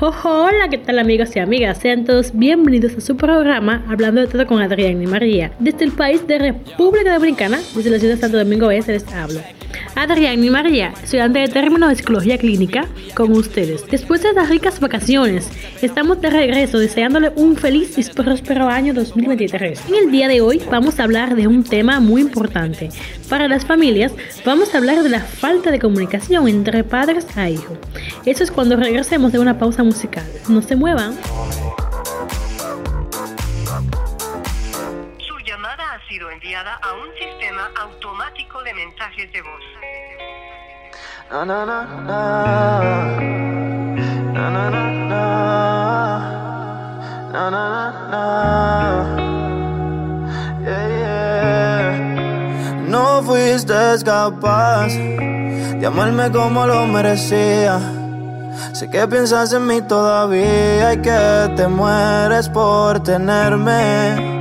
hola, ¿qué tal amigos y amigas? Sean todos bienvenidos a su programa Hablando de todo con Adrián y María. Desde el país de República Dominicana, desde la ciudad de Santo Domingo Este les hablo. Adrián y María, estudiante de término de psicología clínica, con ustedes. Después de las ricas vacaciones, estamos de regreso deseándole un feliz y próspero año 2023. En el día de hoy vamos a hablar de un tema muy importante. Para las familias, vamos a hablar de la falta de comunicación entre padres a hijos. Eso es cuando regresemos de una pausa musical. No se muevan. Enviada a un sistema automático de mensajes de voz. No fuiste capaz de amarme como lo merecía. Sé que piensas en mí todavía y que te mueres por tenerme.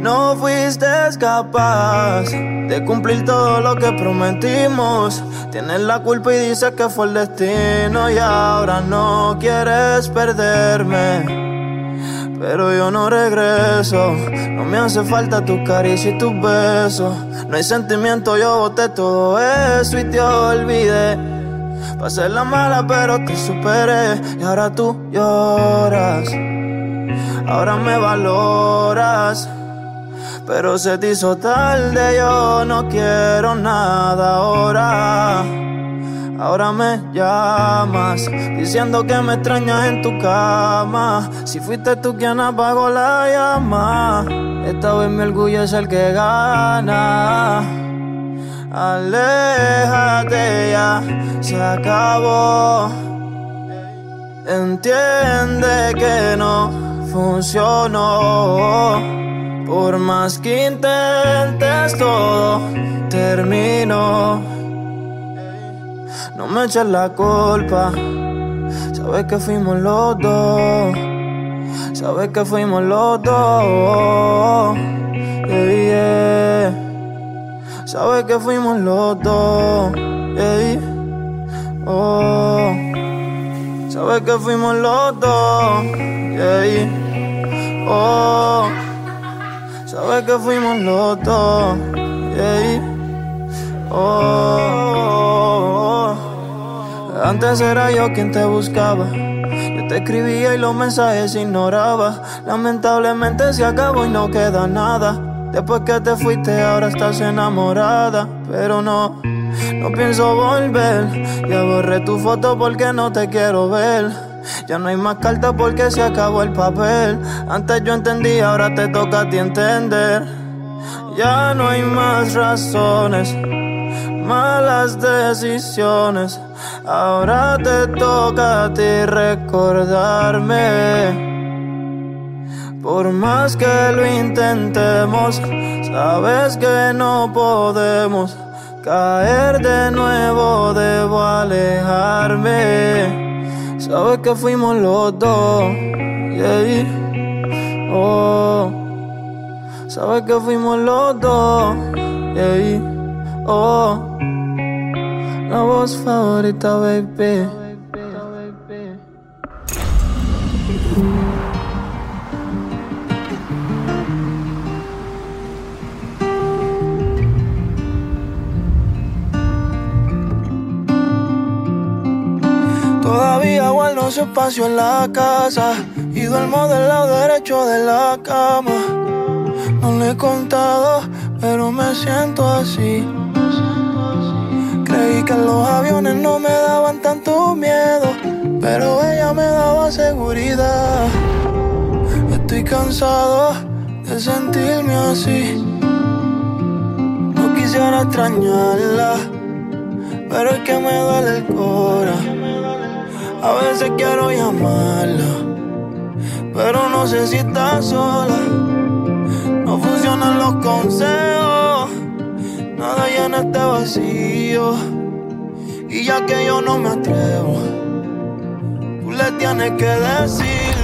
No fuiste capaz de cumplir todo lo que prometimos. Tienes la culpa y dices que fue el destino y ahora no quieres perderme. Pero yo no regreso, no me hace falta tu caricia y tus besos. No hay sentimiento, yo boté todo eso y te olvidé. Pasé la mala, pero te superé. Y ahora tú lloras. Ahora me valoras. Pero se te hizo tarde, yo no quiero nada ahora. Ahora me llamas, diciendo que me extrañas en tu cama. Si fuiste tú quien apagó la llama, esta vez mi orgullo es el que gana. Aléjate ya, se acabó. Entiende que no funcionó. Por más que intentes todo, termino. No me eches la culpa. Sabes que fuimos los dos. Sabes que fuimos los dos. Yeah. Sabes que fuimos los dos. Yeah. Oh. Sabes que fuimos los dos. Oh. Sabes que fuimos los dos. Yeah. Oh. Antes era yo quien te buscaba. Yo te escribía y los mensajes ignoraba. Lamentablemente se acabó y no queda nada. Después que te fuiste, ahora estás enamorada. Pero no, no pienso volver. Ya borré tu foto porque no te quiero ver. Ya no hay más cartas porque se acabó el papel. Antes yo entendía, ahora te toca a ti entender. Ya no hay más razones, malas decisiones. Ahora te toca a ti recordarme. Por más que lo intentemos, sabes que no podemos caer de nuevo, debo alejarme. Sabes que fuimos los dos, yeah. Oh, sabes que fuimos los dos, yeah. Oh, la voz favorita, baby. Todavía guardo su espacio en la casa y duermo del lado derecho de la cama. No le he contado, pero me siento así. Creí que los aviones no me daban tanto miedo, pero ella me daba seguridad. Estoy cansado de sentirme así. No quisiera extrañarla, pero es que me duele el corazón. A veces quiero llamarla, pero no sé si está sola. No funcionan los consejos, nada llena este vacío. Y ya que yo no me atrevo, tú le tienes que decir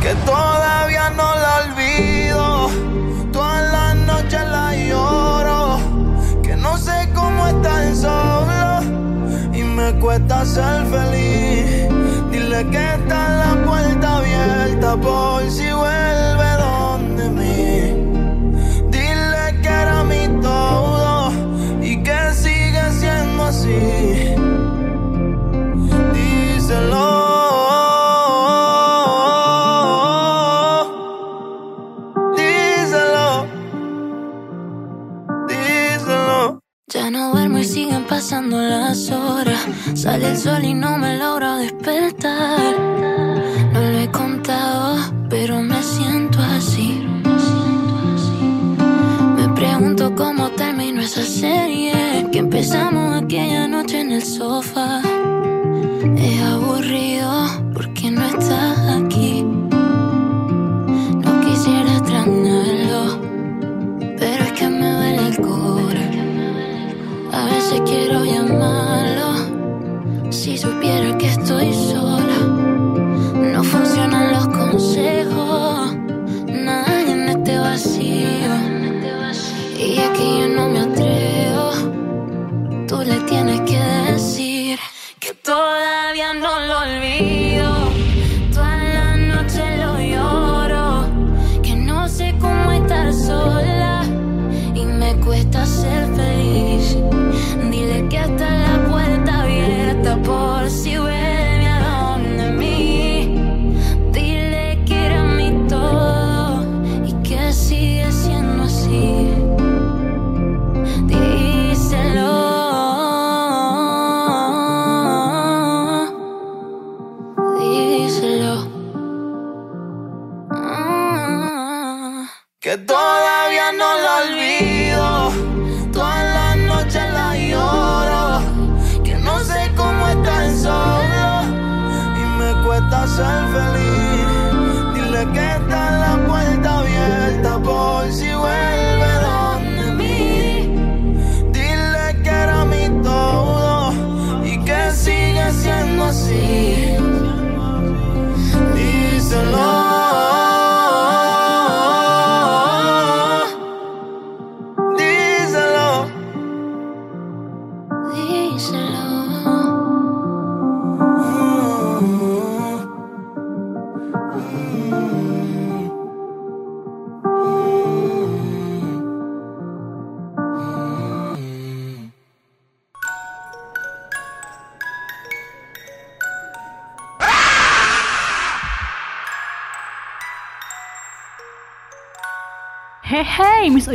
que todavía no la olvido. Todas las noches la lloro, que no sé cómo estar solo y me cuesta ser feliz. Sale el sol y no me logro despertar. No lo he contado, pero me siento así. Me pregunto cómo terminó esa serie que empezamos aquella noche en el sofá.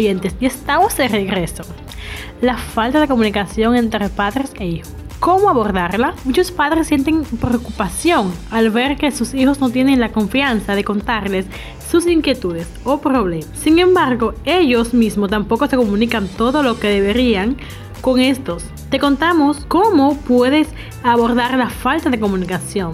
Oyentes, ya estamos de regreso. La falta de comunicación entre padres e hijos. ¿Cómo abordarla? Muchos padres sienten preocupación al ver que sus hijos no tienen la confianza de contarles sus inquietudes o problemas. Sin embargo, ellos mismos tampoco se comunican todo lo que deberían con estos. Te contamos cómo puedes abordar la falta de comunicación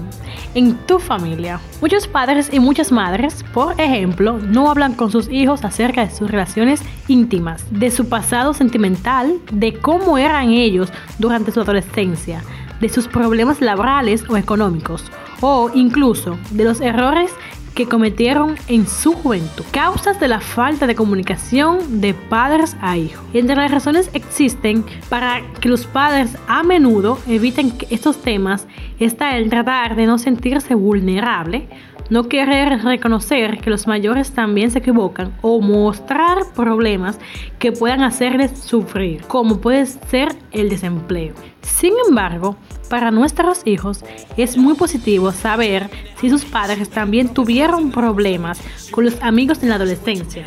en tu familia. Muchos padres y muchas madres, por ejemplo, no hablan con sus hijos acerca de sus relaciones íntimas, de su pasado sentimental, de cómo eran ellos durante su adolescencia, de sus problemas laborales o económicos, o incluso de los errores que cometieron en su juventud. Causas de la falta de comunicación de padres a hijos. Entre las razones existen para que los padres a menudo eviten estos temas está el tratar de no sentirse vulnerable, no querer reconocer que los mayores también se equivocan o mostrar problemas que puedan hacerles sufrir, como puede ser el desempleo. Sin embargo, para nuestros hijos es muy positivo saber si sus padres también tuvieron problemas con los amigos en la adolescencia,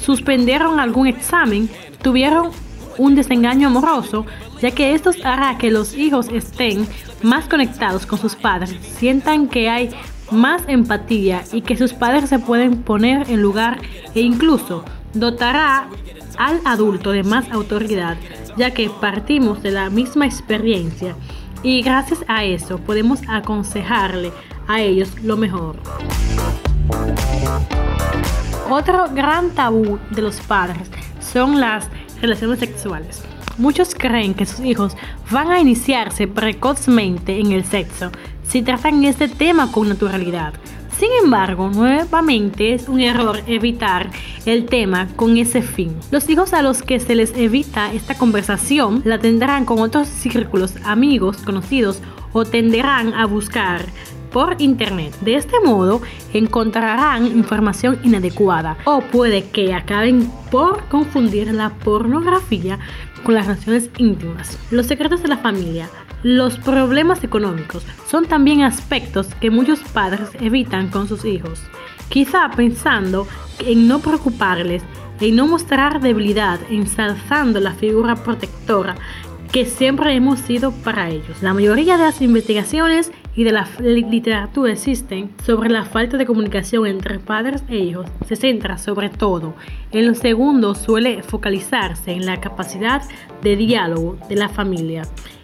suspendieron algún examen, tuvieron un desengaño amoroso, ya que esto hará que los hijos estén más conectados con sus padres, sientan que hay más empatía y que sus padres se pueden poner en lugar e incluso dotará al adulto de más autoridad, ya que partimos de la misma experiencia y gracias a eso podemos aconsejarle a ellos lo mejor. Otro gran tabú de los padres son las relaciones sexuales. Muchos creen que sus hijos van a iniciarse precozmente en el sexo si tratan este tema con naturalidad. Sin embargo, nuevamente es un error evitar el tema con ese fin. Los hijos a los que se les evita esta conversación la tendrán con otros círculos, amigos, conocidos o tenderán a buscar por internet. De este modo encontrarán información inadecuada o puede que acaben por confundir la pornografía con las relaciones íntimas. Los secretos de la familia. Los problemas económicos son también aspectos que muchos padres evitan con sus hijos, quizá pensando en no preocuparles, en no mostrar debilidad, ensalzando la figura protectora que siempre hemos sido para ellos. La mayoría de las investigaciones y de la literatura existen sobre la falta de comunicación entre padres e hijos. Se centra sobre todo en el segundo suele focalizarse en la capacidad de diálogo de la familia,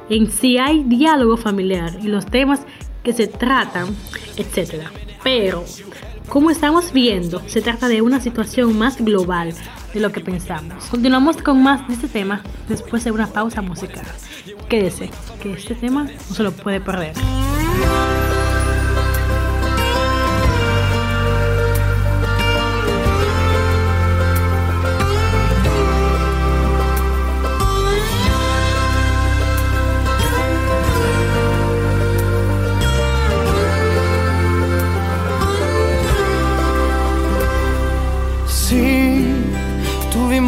en si hay diálogo familiar y los temas que se tratan, etc. Pero, como estamos viendo, se trata de una situación más global de lo que pensamos. Continuamos con más de este tema después de una pausa musical. Quédese, que este tema no se lo puede perder.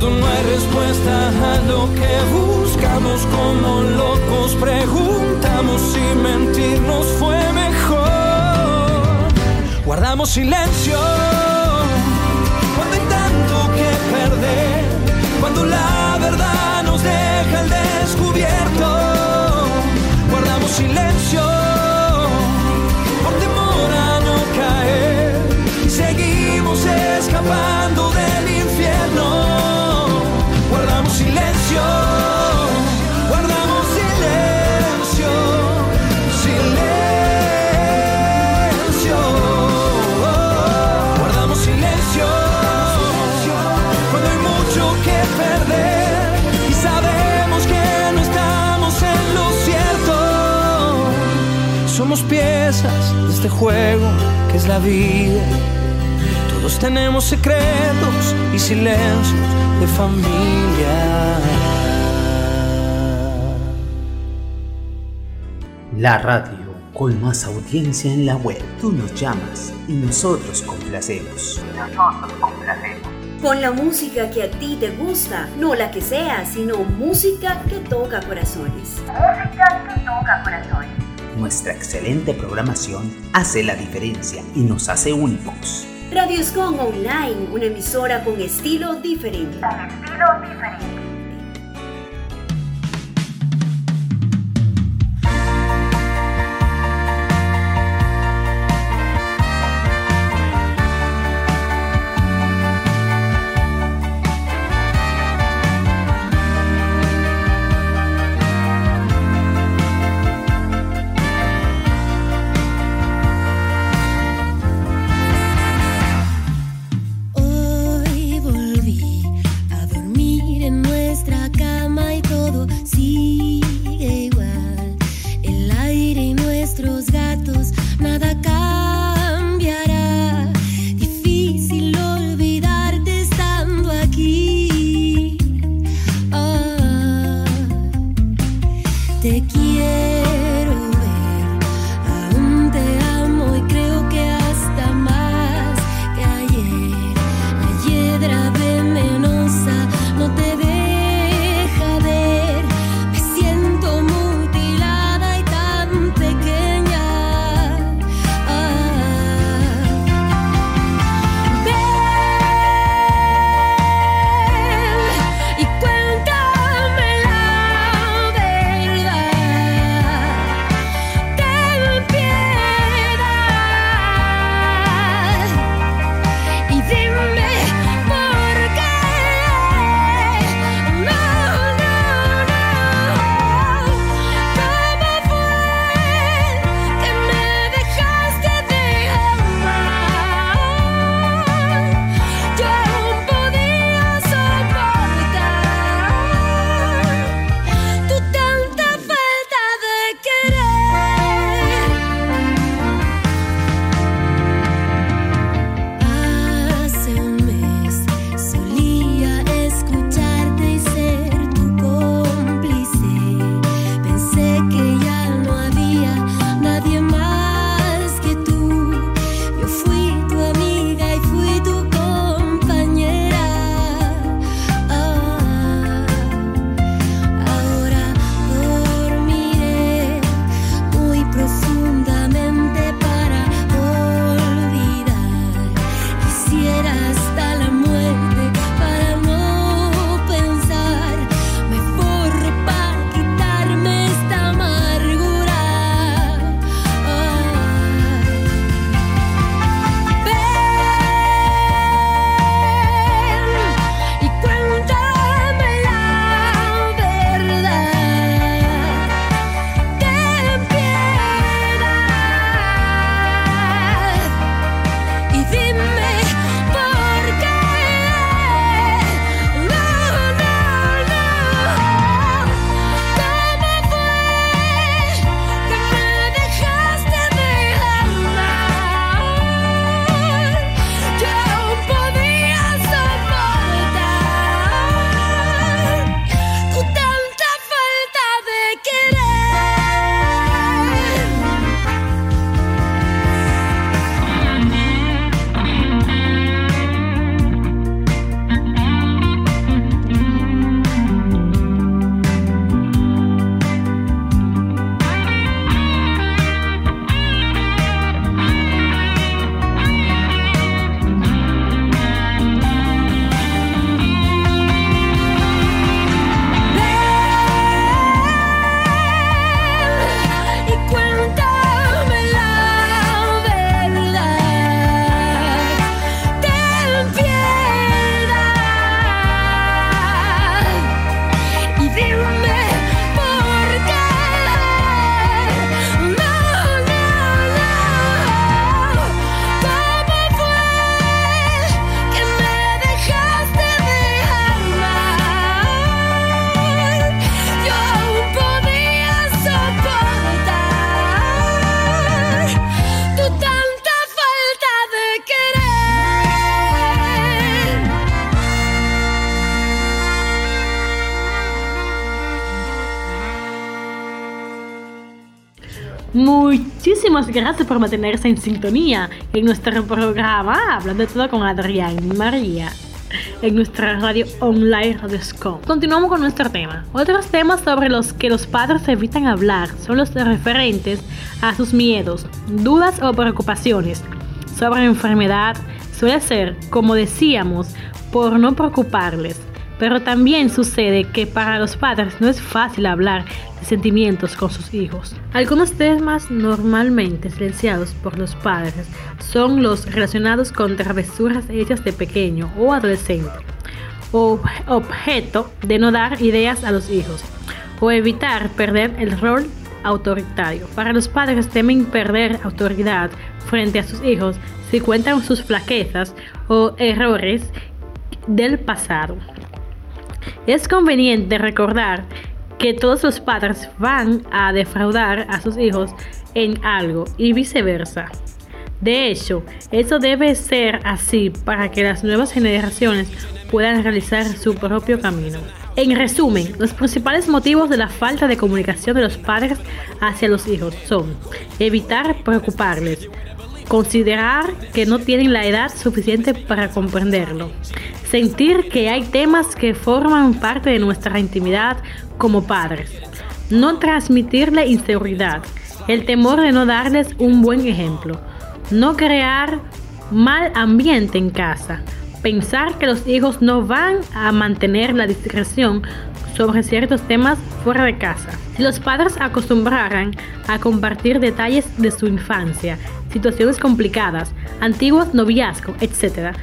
Cuando no hay respuesta a lo que buscamos como locos, preguntamos si mentirnos fue mejor. Guardamos silencio cuando hay tanto que perder, cuando la verdad nos deja al descubierto. Piezas de este juego que es la vida. Todos tenemos secretos y silencios de familia. La radio con más audiencia en la web. Tú nos llamas y nosotros complacemos. Con la música que a ti te gusta, no la que sea, sino música que toca corazones. Nuestra excelente programación hace la diferencia y nos hace únicos. Radio Escon Online, una emisora con estilo diferente. Hoy volví a Gracias por mantenerse en sintonía en nuestro programa Hablando de todo con Adrián y María en nuestra radio online Radio Scom. Continuamos con nuestro tema. Otros temas sobre los que los padres evitan hablar son los referentes a sus miedos, dudas o preocupaciones sobre enfermedad. Suele ser, como decíamos, por no preocuparles. Pero también sucede que para los padres no es fácil hablar de sentimientos con sus hijos. Algunos temas normalmente silenciados por los padres son los relacionados con travesuras hechas de pequeño o adolescente, o objeto de no dar ideas a los hijos, o evitar perder el rol autoritario. Para los padres temen perder autoridad frente a sus hijos si cuentan sus flaquezas o errores del pasado. Es conveniente recordar que todos los padres van a defraudar a sus hijos en algo y viceversa. De hecho, eso debe ser así para que las nuevas generaciones puedan realizar su propio camino. En resumen, los principales motivos de la falta de comunicación de los padres hacia los hijos son evitar preocuparles, considerar que no tienen la edad suficiente para comprenderlo, sentir que hay temas que forman parte de nuestra intimidad como padres, no transmitirle inseguridad, el temor de no darles un buen ejemplo, no crear mal ambiente en casa, pensar que los hijos no van a mantener la discreción sobre ciertos temas fuera de casa. Si los padres acostumbraran a compartir detalles de su infancia, situaciones complicadas, antiguos noviazgos, etc.,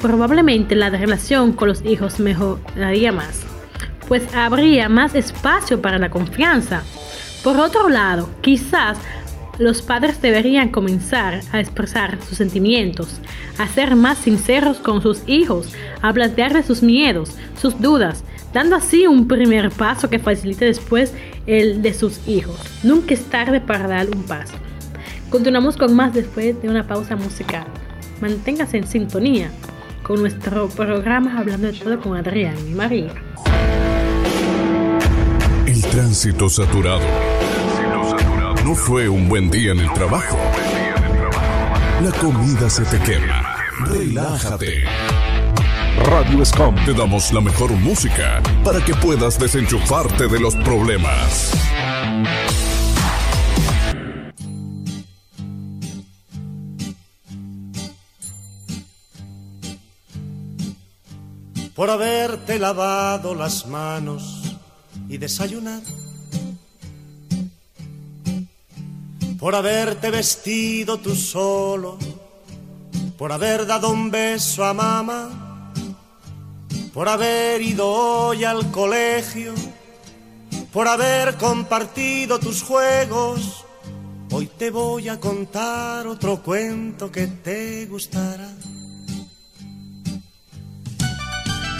probablemente la relación con los hijos mejoraría más, pues habría más espacio para la confianza. Por otro lado, quizás los padres deberían comenzar a expresar sus sentimientos, a ser más sinceros con sus hijos, a plantearles sus miedos, sus dudas, dando así un primer paso que facilite después el de sus hijos. Nunca es tarde para dar un paso. Continuamos con más después de una pausa musical. Manténgase en sintonía con nuestro programa Hablando de todo con Adrián y María. El tránsito saturado. No fue un buen día en el trabajo. La comida se te quema. Relájate. Radio Scom te damos la mejor música para que puedas desenchufarte de los problemas. Por haberte lavado las manos y desayunado, por haberte vestido tú solo, por haber dado un beso a mamá, por haber ido hoy al colegio, por haber compartido tus juegos. Hoy te voy a contar otro cuento que te gustará.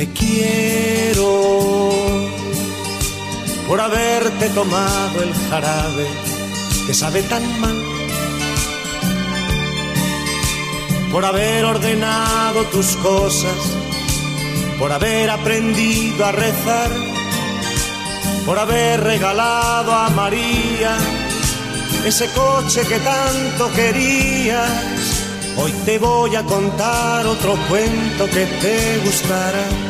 te quiero por haberte tomado el jarabe que sabe tan mal, por haber ordenado tus cosas, por haber aprendido a rezar, por haber regalado a María ese coche que tanto querías. Hoy te voy a contar otro cuento que te gustará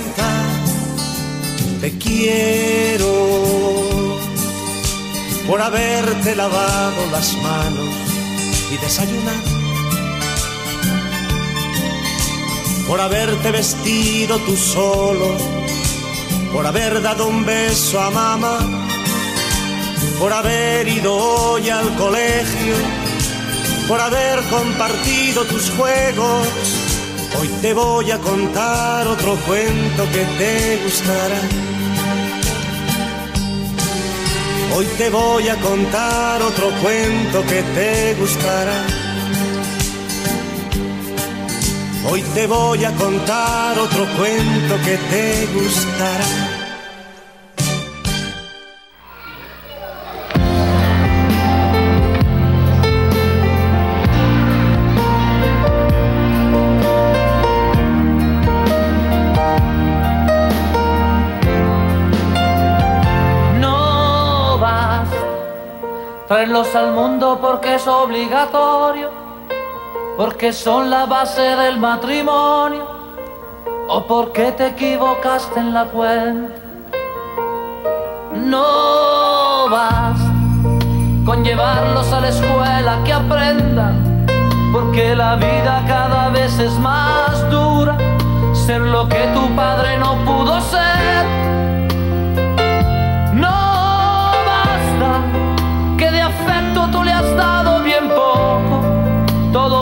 te quiero por haberte lavado las manos y desayunado, por haberte vestido tú solo, por haber dado un beso a mamá, por haber ido hoy al colegio, por haber compartido tus juegos. Hoy te voy a contar otro cuento que te gustará. Hoy te voy a contar otro cuento que te gustará. Hoy te voy a contar otro cuento que te gustará. Es obligatorio, porque son la base del matrimonio o porque te equivocaste en la cuenta. No vas con llevarlos a la escuela que aprendan, porque la vida cada vez es más dura, ser lo que tu padre no pudo ser. No basta que de afecto tú le has dado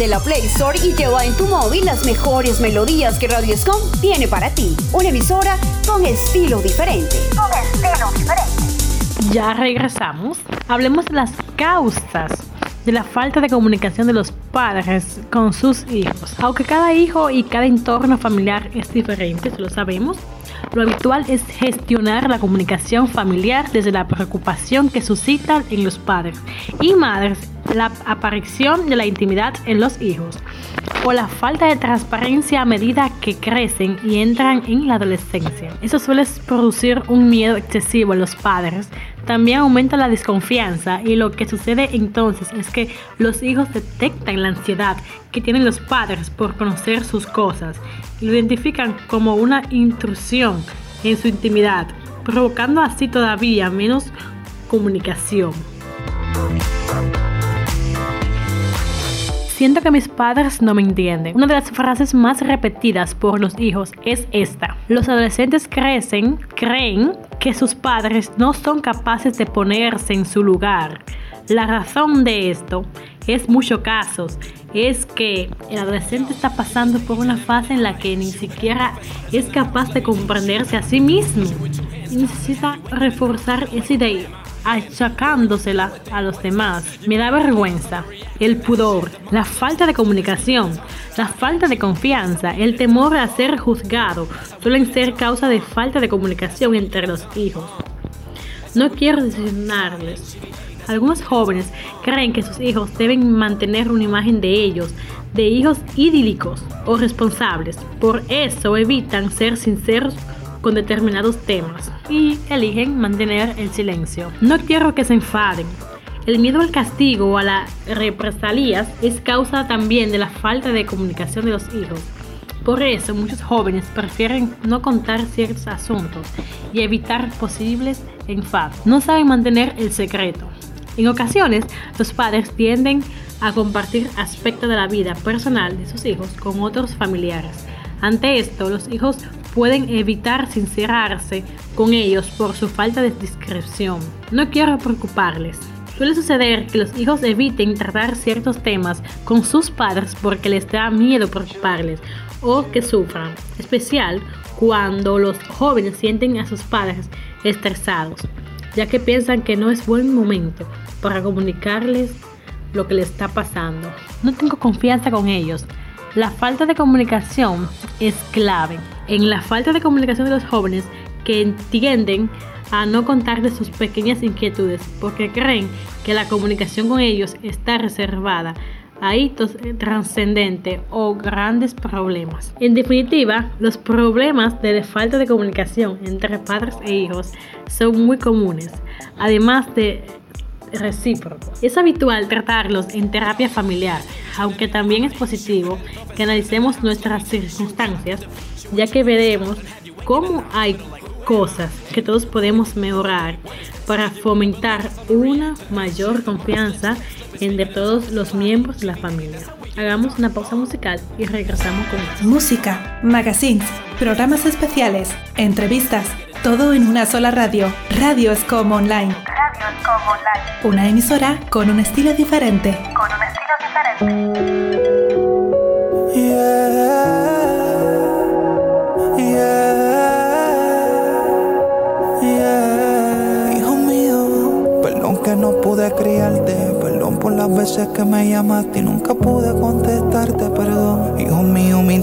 app de la Play Store y lleva en tu móvil las mejores melodías que Radio Escom tiene para ti. Una emisora con estilo diferente. Con estilo diferente. Ya regresamos. Hablemos de las causas de la falta de comunicación de los padres con sus hijos. Aunque cada hijo y cada entorno familiar es diferente, eso lo sabemos, lo habitual es gestionar la comunicación familiar desde la preocupación que suscitan en los padres y madres la aparición de la intimidad en los hijos o la falta de transparencia a medida que crecen y entran en la adolescencia. Eso suele producir un miedo excesivo en los padres. También aumenta la desconfianza y lo que sucede entonces es que los hijos detectan la ansiedad que tienen los padres por conocer sus cosas lo identifican como una intrusión en su intimidad, provocando así todavía menos comunicación. Siento que mis padres no me entienden. Una de las frases más repetidas por los hijos es esta. Los adolescentes crecen, creen que sus padres no son capaces de ponerse en su lugar. La razón de esto es muchos casos es que el adolescente está pasando por una fase en la que ni siquiera es capaz de comprenderse a sí mismo y necesita reforzar esa idea achacándosela a los demás. Me da vergüenza, el pudor, la falta de comunicación, la falta de confianza, el temor a ser juzgado suelen ser causa de falta de comunicación entre los hijos. No quiero decepcionarles. Algunos jóvenes creen que sus hijos deben mantener una imagen de ellos, de hijos idílicos o responsables. Por eso evitan ser sinceros con determinados temas y eligen mantener el silencio. No quiero que se enfaden. El miedo al castigo o a las represalias es causa también de la falta de comunicación de los hijos. Por eso muchos jóvenes prefieren no contar ciertos asuntos y evitar posibles enfados. No saben mantener el secreto. En ocasiones, los padres tienden a compartir aspectos de la vida personal de sus hijos con otros familiares. Ante esto, los hijos pueden evitar sincerarse con ellos por su falta de discreción. No quiero preocuparles. Suele suceder que los hijos eviten tratar ciertos temas con sus padres porque les da miedo preocuparles o que sufran, especial cuando los jóvenes sienten a sus padres estresados, ya que piensan que no es buen momento para comunicarles lo que les está pasando. No tengo confianza con ellos. La falta de comunicación es clave en la falta de comunicación de los jóvenes que tienden a no contar sus pequeñas inquietudes porque creen que la comunicación con ellos está reservada a hitos trascendentes o grandes problemas. En definitiva, los problemas de falta de comunicación entre padres e hijos son muy comunes, además de recíprocos. Es habitual tratarlos en terapia familiar, aunque también es positivo que analicemos nuestras circunstancias ya que veremos cómo hay cosas que todos podemos mejorar para fomentar una mayor confianza entre todos los miembros de la familia. Hagamos una pausa musical y regresamos con música, magazines, programas especiales, entrevistas, todo en una sola radio. Radio es como online. Radio es como online. Una emisora con un estilo diferente. Con un estilo diferente. Yeah. Hijo mío, perdón que no pude criarte, perdón por las veces que me llamaste y nunca pude contestarte,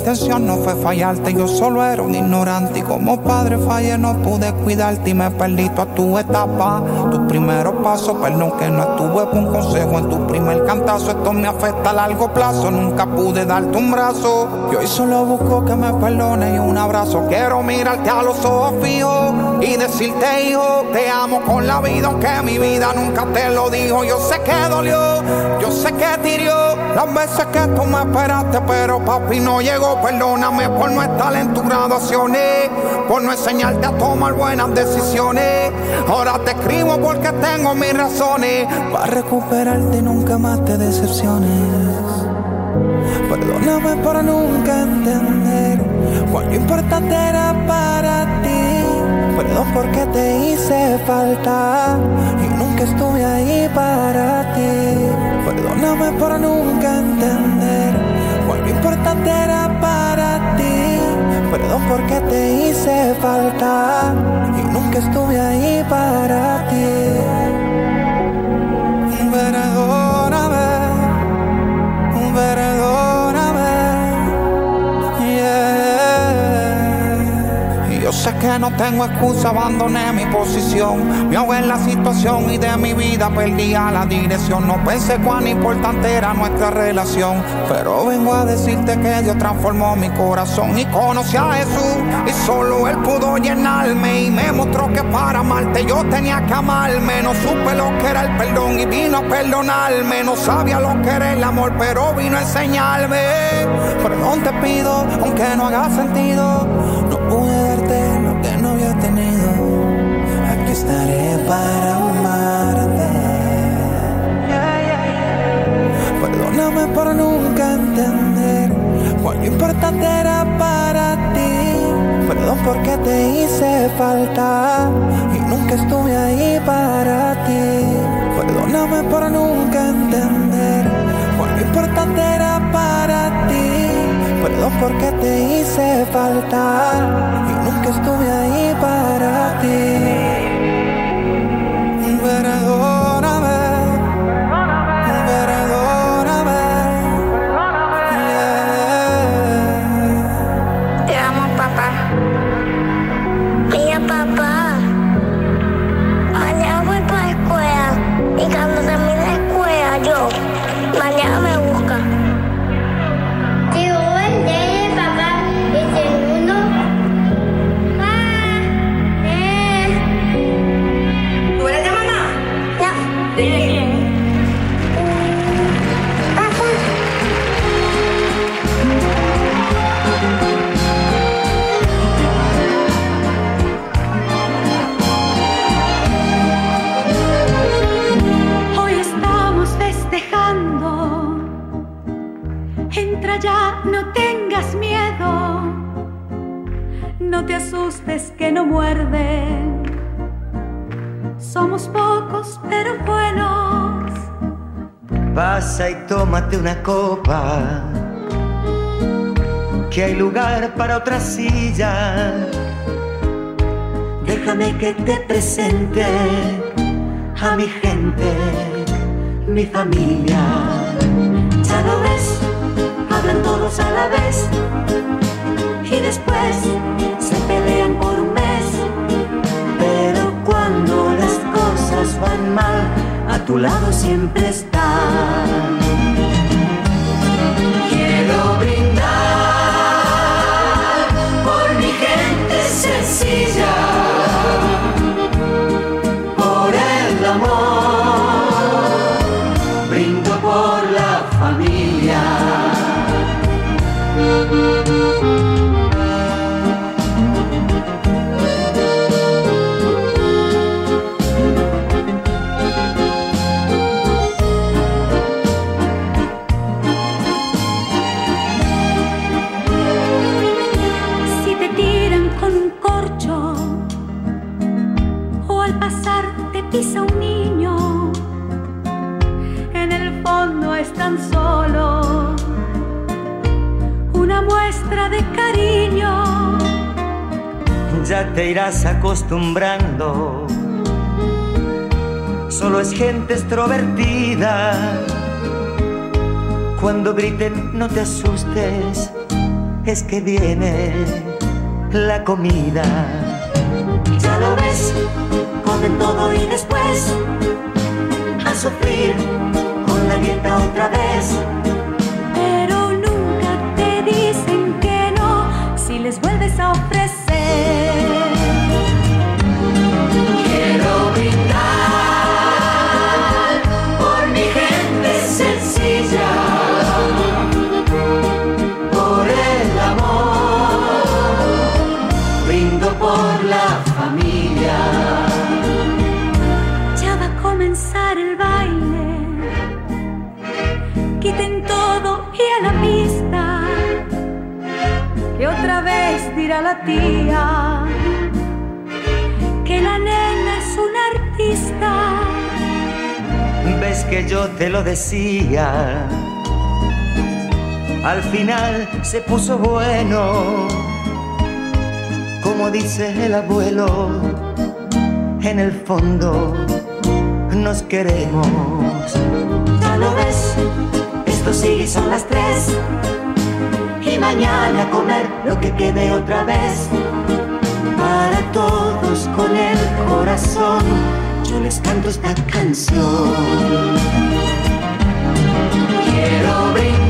intención no fue fallarte, yo solo era un ignorante y como padre fallé, no pude cuidarte y me perdí a tu etapa, tus primeros pasos, perdón que no estuve con consejo en tu primer cantazo, esto me afecta a largo plazo, nunca pude darte un brazo, yo hoy solo busco que me perdone y un abrazo, quiero mirarte a los ojos fijos y decirte hijo, te amo con la vida, aunque mi vida nunca te lo dijo, yo sé que dolió, yo sé que tirió, las veces que tú me esperaste, pero papi no llegó, perdóname por no estar en tus graduaciones, por no enseñarte a tomar buenas decisiones, ahora te escribo porque tengo mis razones, para recuperarte nunca más te decepciones. Perdóname por nunca entender cuán importante era para ti. Perdón porque te hice falta y nunca estuve ahí para ti. Perdóname por nunca entender cuán importante era para ti. Perdón porque te hice falta y nunca estuve ahí para ti. Sé que no tengo excusa, abandoné mi posición. Me ahogué en la situación y de mi vida perdía la dirección. No pensé cuán importante era nuestra relación. Pero vengo a decirte que Dios transformó mi corazón y conocí a Jesús. Y solo Él pudo llenarme y me mostró que para amarte yo tenía que amarme. No supe lo que era el perdón y vino a perdonarme. No sabía lo que era el amor, pero vino a enseñarme. Perdón te pido, aunque no haga sentido. Para amarte. Perdóname por nunca entender cuán importante era para ti. Perdón porque te hice falta y nunca estuve ahí para ti. Perdóname por nunca entender cuán importante era para ti. Perdón porque te hice falta y nunca estuve ahí para ti. Y tómate una copa, que hay lugar para otra silla. Déjame que te presente a mi gente, mi familia. Ya lo ves, hablan todos a la vez. Y después tu lado siempre está. Ya te irás acostumbrando. Solo es gente extrovertida. Cuando griten, no te asustes, es que viene la comida. Ya lo ves, comen todo y después A sufrir con la dieta otra vez. Vez dirá la tía que la nena es una artista. ves que yo te lo decía. Al final se puso bueno, como dice el abuelo, en el fondo nos queremos. Ya lo ves, esto sigue son las tres. Mañana a comer lo que quede otra vez. Para todos con el corazón, yo les canto esta canción. Quiero brindar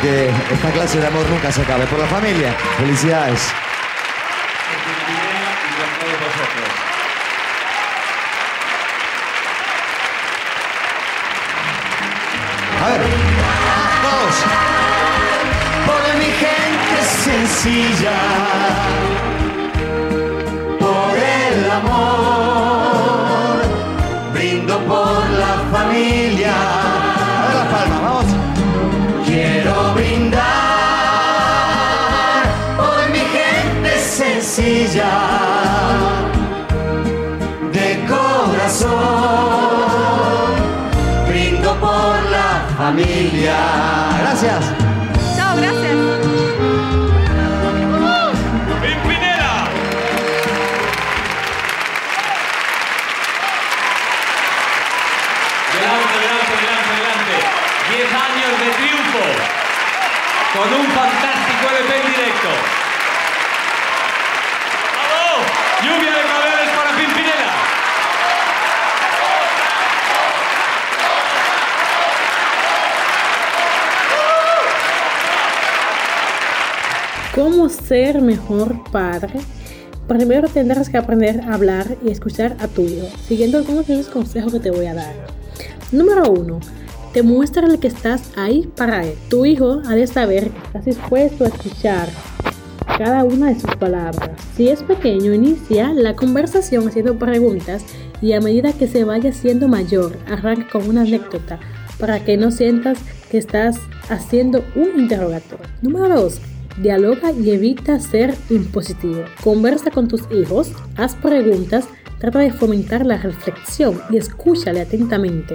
porque esta clase de amor nunca se acabe. Por la familia. Felicidades. A ver. Todos. por mi gente sencilla, de corazón, brindo por la familia. Gracias. Chao, gracias. ¡Pimpinela! Delante, delante, delante, delante. Diez años de triunfo. Con un fantástico LP en directo. Lluvia de claveles para Pimpinela. ¿Cómo ser mejor padre? Primero tendrás que aprender a hablar y escuchar a tu hijo, siguiendo algunos de los consejos que te voy a dar. Número 1. Demuéstrale que estás ahí para él. Tu hijo ha de saber que estás dispuesto a escuchar cada una de sus palabras. Si es pequeño, inicia la conversación haciendo preguntas y a medida que se vaya siendo mayor, arranca con una anécdota para que no sientas que estás haciendo un interrogatorio. Número 2. Dialoga y evita ser impositivo. Conversa con tus hijos, haz preguntas, trata de fomentar la reflexión y escúchale atentamente.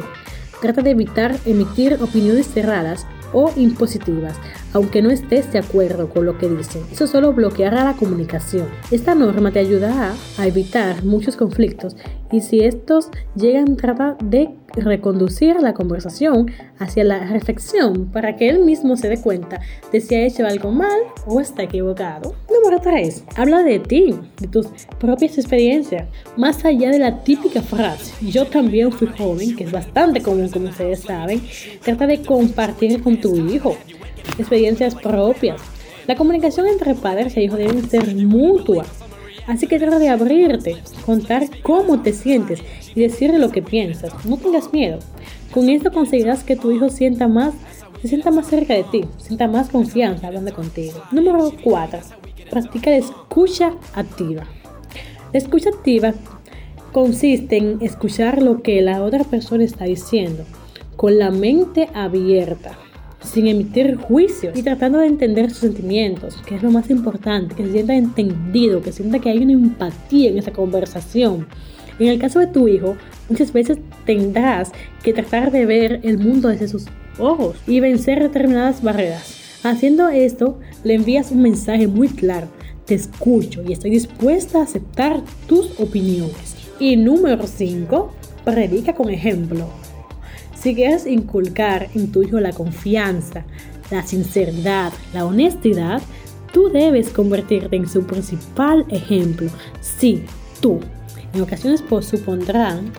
Trata de evitar emitir opiniones cerradas o impositivas, aunque no estés de acuerdo con lo que dicen. Eso solo bloqueará la comunicación. Esta norma te ayudará a evitar muchos conflictos y si estos llegan, trata de reconducir la conversación hacia la reflexión para que él mismo se dé cuenta de si ha hecho algo mal o está equivocado. Número 3. Habla de ti, de tus propias experiencias, más allá de la típica frase, yo también fui joven, que es bastante común como ustedes saben, trata de compartir con tu hijo experiencias propias. La comunicación entre padres e hijos debe ser mutua. Así que trata de abrirte, contar cómo te sientes y decirle lo que piensas. No tengas miedo. Con esto conseguirás que tu hijo sienta más, se sienta más cerca de ti, sienta más confianza hablando contigo. Número 4. Practica la escucha activa. La escucha activa consiste en escuchar lo que la otra persona está diciendo con la mente abierta sin emitir juicio y tratando de entender sus sentimientos, que es lo más importante, que se sienta entendido, que sienta que hay una empatía en esa conversación. En el caso de tu hijo, muchas veces tendrás que tratar de ver el mundo desde sus ojos y vencer determinadas barreras. Haciendo esto, le envías un mensaje muy claro. Te escucho y estoy dispuesta a aceptar tus opiniones. Y número 5, predica con ejemplo. Si quieres inculcar en tu hijo la confianza, la sinceridad, la honestidad, tú debes convertirte en su principal ejemplo. Sí, tú. En ocasiones pues, supondrán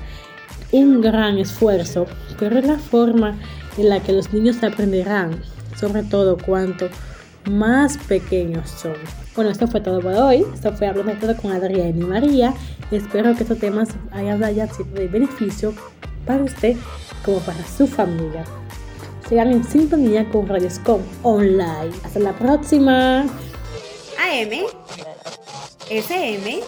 un gran esfuerzo, pero es la forma en la que los niños aprenderán, sobre todo cuanto más pequeños son. Bueno, esto fue todo por hoy. Esto fue Hablando todo con Adriana y María. Espero que estos temas hayan, hayan sido de beneficio para usted como para su familia. Sigan en sintonía con Radioscom Online. Hasta la próxima. AM, FM,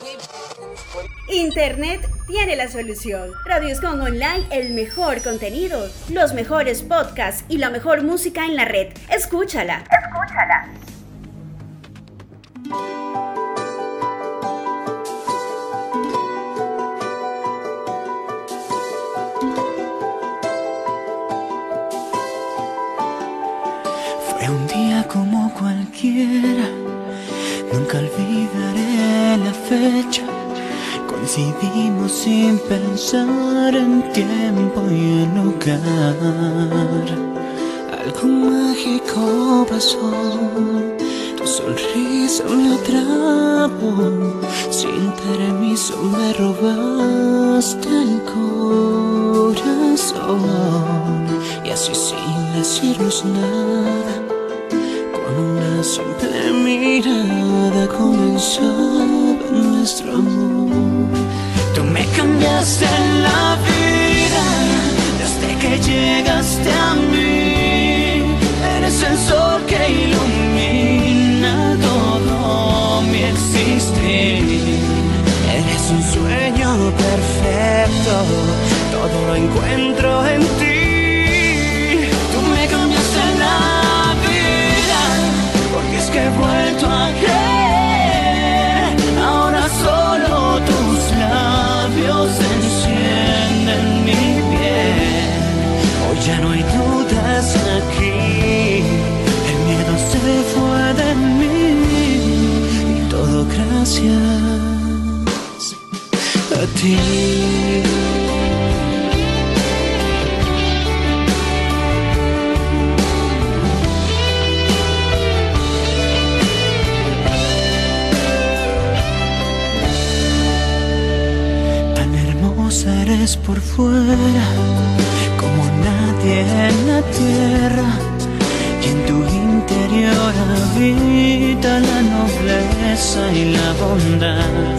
Internet tiene la solución. Radioscom Online, el mejor contenido, los mejores podcasts y la mejor música en la red. Escúchala. Escúchala. Fue un día como cualquiera, nunca olvidaré la fecha. Coincidimos sin pensar en tiempo y en lugar. Algo mágico pasó, tu sonrisa me atrapó. Sin permiso me robaste el corazón. Y así sin decirnos nada, con una simple mirada comenzaba nuestro amor. Cambiaste la vida desde que llegaste a mí. Eres el sol que ilumina todo mi existir. Eres un sueño perfecto, todo lo encuentro en ti. Tú me cambiaste la vida, porque es que he vuelto a ya no hay dudas aquí, el miedo se fue de mí y todo gracias a ti. Tan hermosa eres por fuera, habita la nobleza y la bondad.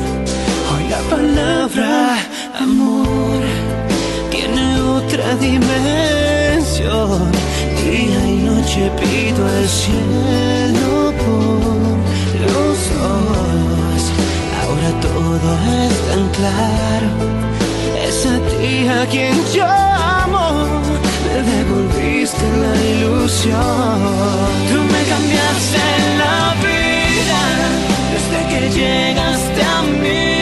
Hoy la palabra amor tiene otra dimensión. Día y noche pido al cielo por los dos. Ahora todo es tan claro. Es a ti a quien llamo. La ilusión. Tú me cambiaste la vida desde que llegaste a mí.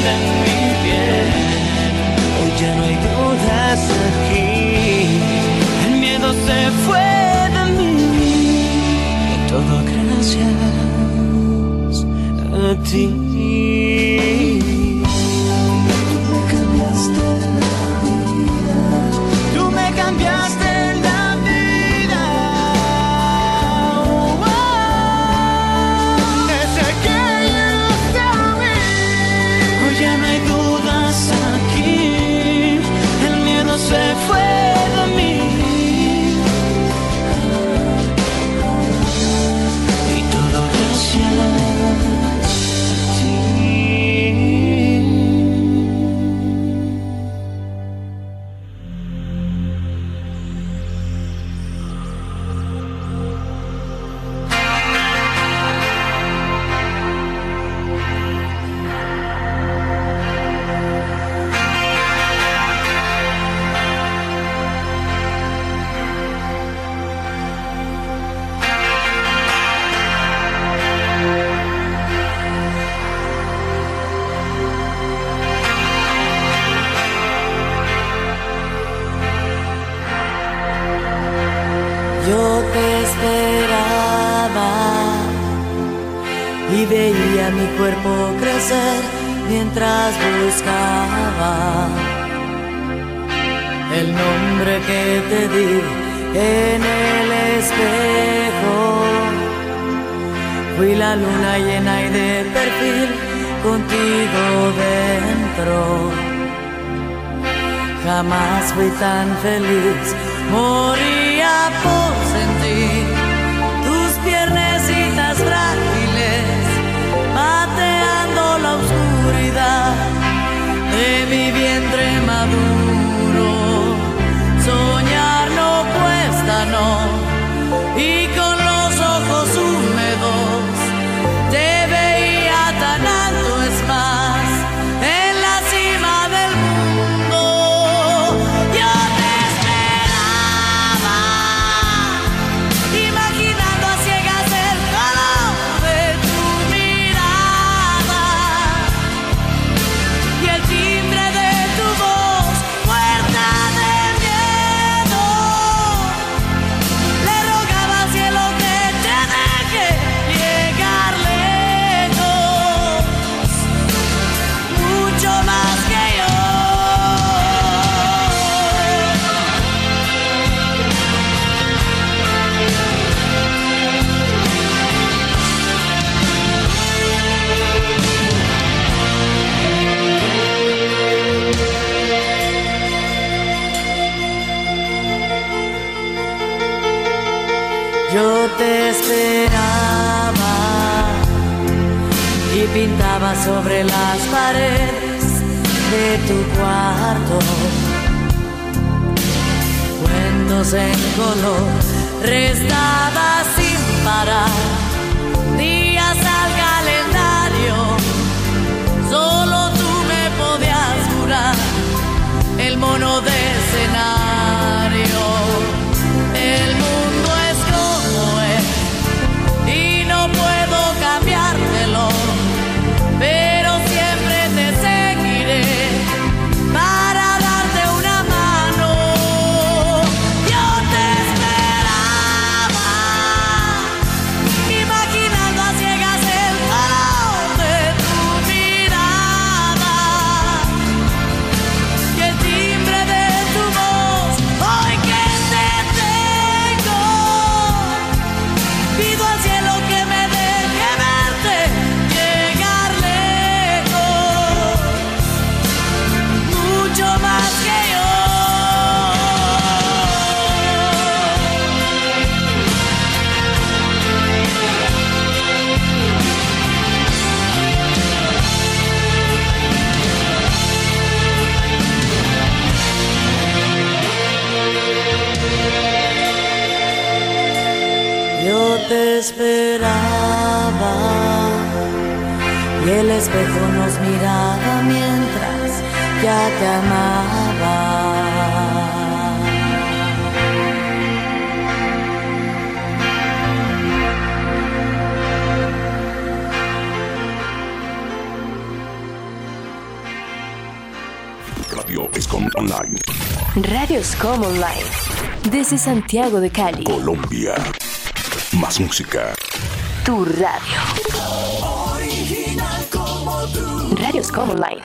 Encienden mi piel. Hoy ya no hay dudas aquí. El miedo se fue de mí. Y todo gracias a ti. sobre las paredes de tu cuarto. Cuentos en color, restaba sin parar. Días al calendario, solo tú me podías curar el mono de Normal Life. Desde Santiago de Cali. Colombia. Más música. Tu radio. Original como tú.